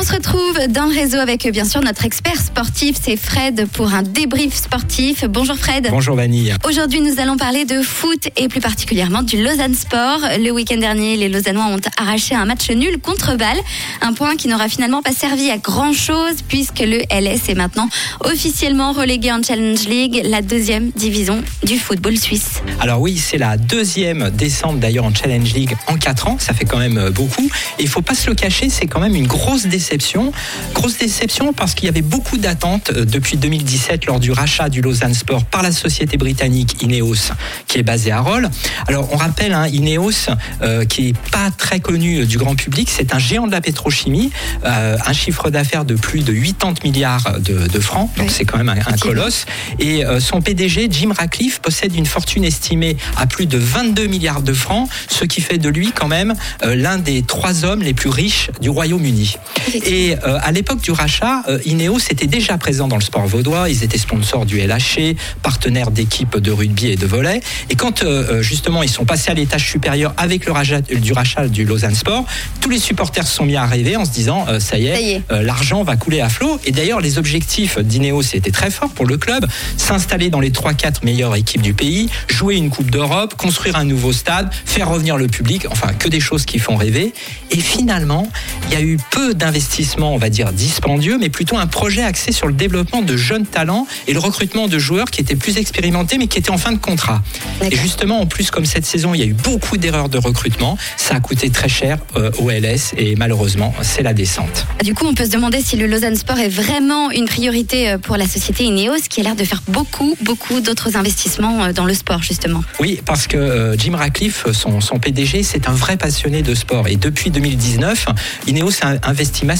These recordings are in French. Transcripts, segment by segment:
On se retrouve dans le réseau avec bien sûr notre expert sportif, c'est Fred pour un débrief sportif. Bonjour Fred. Bonjour Vanille. Aujourd'hui nous allons parler de foot et plus particulièrement du Lausanne Sport. Le week-end dernier, les Lausannois ont arraché un match nul contre Bâle, un point qui n'aura finalement pas servi à grand chose puisque le LS est maintenant officiellement relégué en Challenge League, la deuxième division du football suisse. Alors oui, c'est la deuxième descente d'ailleurs en Challenge League en 4 ans, ça fait quand même beaucoup. Il faut pas se le cacher, c'est quand même une grosse déception. Grosse déception parce qu'il y avait beaucoup d'attentes euh, depuis 2017 lors du rachat du Lausanne Sport par la société britannique Ineos qui est basée à Roll. Alors on rappelle, hein, Ineos euh, qui est pas très connu du grand public, c'est un géant de la pétrochimie, un chiffre d'affaires de plus de 80 milliards de, francs, donc c'est quand même un, colosse. Et son PDG, Jim Ratcliffe, possède une fortune estimée à plus de 22 milliards de francs, ce qui fait de lui quand même l'un des trois hommes les plus riches du Royaume-Uni. Et euh, à l'époque du rachat, euh, Ineos était déjà présent dans le sport vaudois. Ils étaient sponsors du LHC, partenaires d'équipes de rugby et de volley. Et quand euh, justement ils sont passés à l'étage supérieur avec le rachat, du rachat du Lausanne Sport, tous les supporters se sont mis à rêver en se disant ça y est, l'argent va couler à flot. Et d'ailleurs, les objectifs d'Ineos étaient très forts pour le club s'installer dans les 3-4 meilleures équipes du pays, jouer une Coupe d'Europe, construire un nouveau stade, faire revenir le public, enfin que des choses qui font rêver. Et finalement, il y a eu peu d'investissements, on va dire, dispendieux, mais plutôt un projet axé sur le développement de jeunes talents et le recrutement de joueurs qui étaient plus expérimentés, mais qui étaient en fin de contrat. Et justement, en plus, comme cette saison, il y a eu beaucoup d'erreurs de recrutement, ça a coûté très cher euh, au LS et malheureusement, c'est la descente. Du coup, on peut se demander si le Lausanne Sport est vraiment une priorité euh, pour la société Ineos, qui a l'air de faire beaucoup, beaucoup d'autres investissements euh, dans le sport, justement. Oui, parce que Jim Ratcliffe, son, son PDG, c'est un vrai passionné de sport. Et depuis 2019, Ineos a investi massivement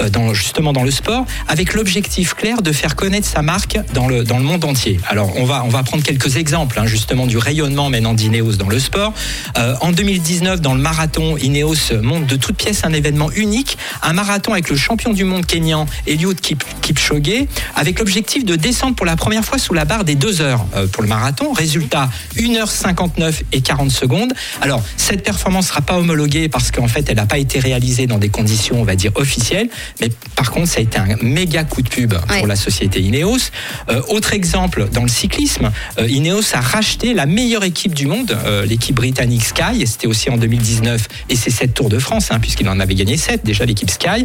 euh, dans, justement dans le sport avec l'objectif clair de faire connaître sa marque dans le, dans le monde entier. Alors on va, on va prendre quelques exemples hein, justement du rayonnement maintenant d'Ineos dans le sport. Euh, en 2019, dans le marathon, Ineos monte de toutes pièces un événement unique, un marathon avec le champion du monde kényan Eliud Kipchoge, avec l'objectif de descendre pour la première fois sous la barre des deux heures euh, pour le marathon. Résultat, 1h59 et 40 secondes. Alors cette performance sera pas homologuée parce qu'en fait elle n'a pas été réalisée dans des conditions, on va dire, officielles. Mais par contre, ça a été un méga coup de pub pour la société Ineos. Euh, autre exemple, dans le cyclisme, euh, Ineos a racheté la meilleure équipe du monde, euh, l'équipe britannique Sky. C'était aussi en 2019 et c'est cette Tour de France, hein, puisqu'il en avait gagné 7 déjà l'équipe Sky.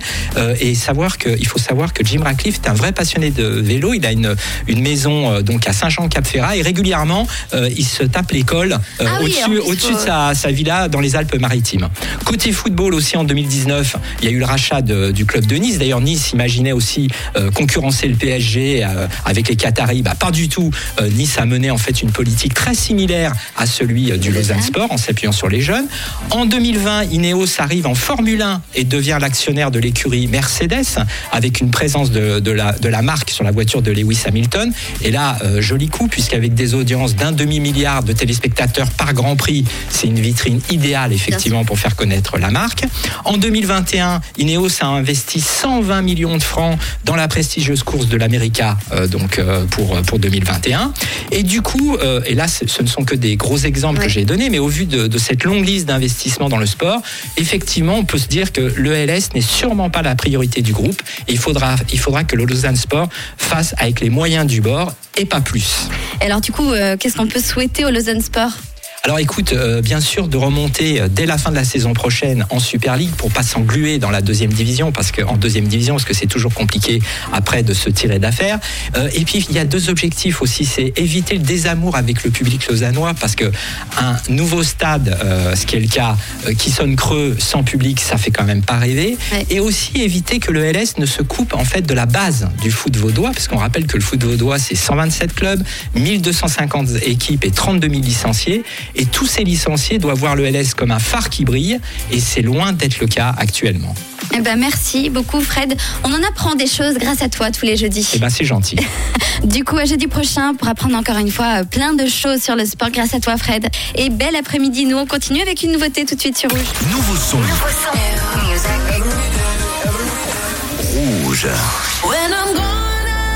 et savoir que, il faut savoir que Jim Ratcliffe est un vrai passionné de vélo. Il a une, une maison donc à Saint-Jean-Cap-Ferrat et régulièrement il se tape l'école ah au-dessus, au-dessus de sa, sa villa dans les Alpes-Maritimes. Côté football aussi en 2019, il y a eu le rachat du club de Nice. D'ailleurs, Nice imaginait aussi euh, concurrencer le PSG euh, avec les Qataris. Bah, pas du tout. Euh, nice a mené en fait une politique très similaire à celui du Lausanne Sport en s'appuyant sur les jeunes. En 2020, Ineos arrive en Formule 1 et devient l'actionnaire de l'écurie Mercedes avec une présence de, de, la, de la marque sur la voiture de Lewis Hamilton. Et là, joli coup, puisqu'avec des audiences d'un demi-milliard de téléspectateurs par Grand Prix, c'est une vitrine idéale effectivement pour faire connaître la marque. En 2021, Ineos a investi 120 millions de francs dans la prestigieuse course de l'América euh, donc euh, pour pour 2021. Et du coup, euh, et là, ce ne sont que des gros exemples que j'ai donnés, mais au vu de, cette longue liste d'investissements dans le sport, effectivement, on peut se dire que le LS n'est sûrement pas la priorité du groupe. il faudra il faudra que le Lausanne Sport fasse avec les moyens du bord et pas plus. alors du coup, qu'est-ce qu'on peut souhaiter au Lausanne Sport? Alors écoute, euh, bien sûr de remonter euh, dès la fin de la saison prochaine en Super League pour pas s'engluer dans la deuxième division parce qu'en deuxième division parce que c'est toujours compliqué après de se tirer d'affaire. Euh, et puis il y a deux objectifs aussi, c'est éviter le désamour avec le public lausannois parce que un nouveau stade, ce qui est le cas, qui sonne creux sans public, ça fait quand même pas rêver. Et aussi éviter que le LS ne se coupe en fait de la base du foot vaudois parce qu'on rappelle que le foot vaudois c'est 127 clubs, 1250 équipes et 32 000 licenciés. Et tous ces licenciés doivent voir le LS comme un phare qui brille, et c'est loin d'être le cas actuellement. Eh ben merci beaucoup Fred. On en apprend des choses grâce à toi tous les jeudis. Eh ben c'est gentil. du coup à jeudi prochain pour apprendre encore une fois euh, plein de choses sur le sport grâce à toi Fred. Et bel après-midi, nous on continue avec une nouveauté tout de suite sur Rouge. Nouveau son. Nouveau son. Rouge.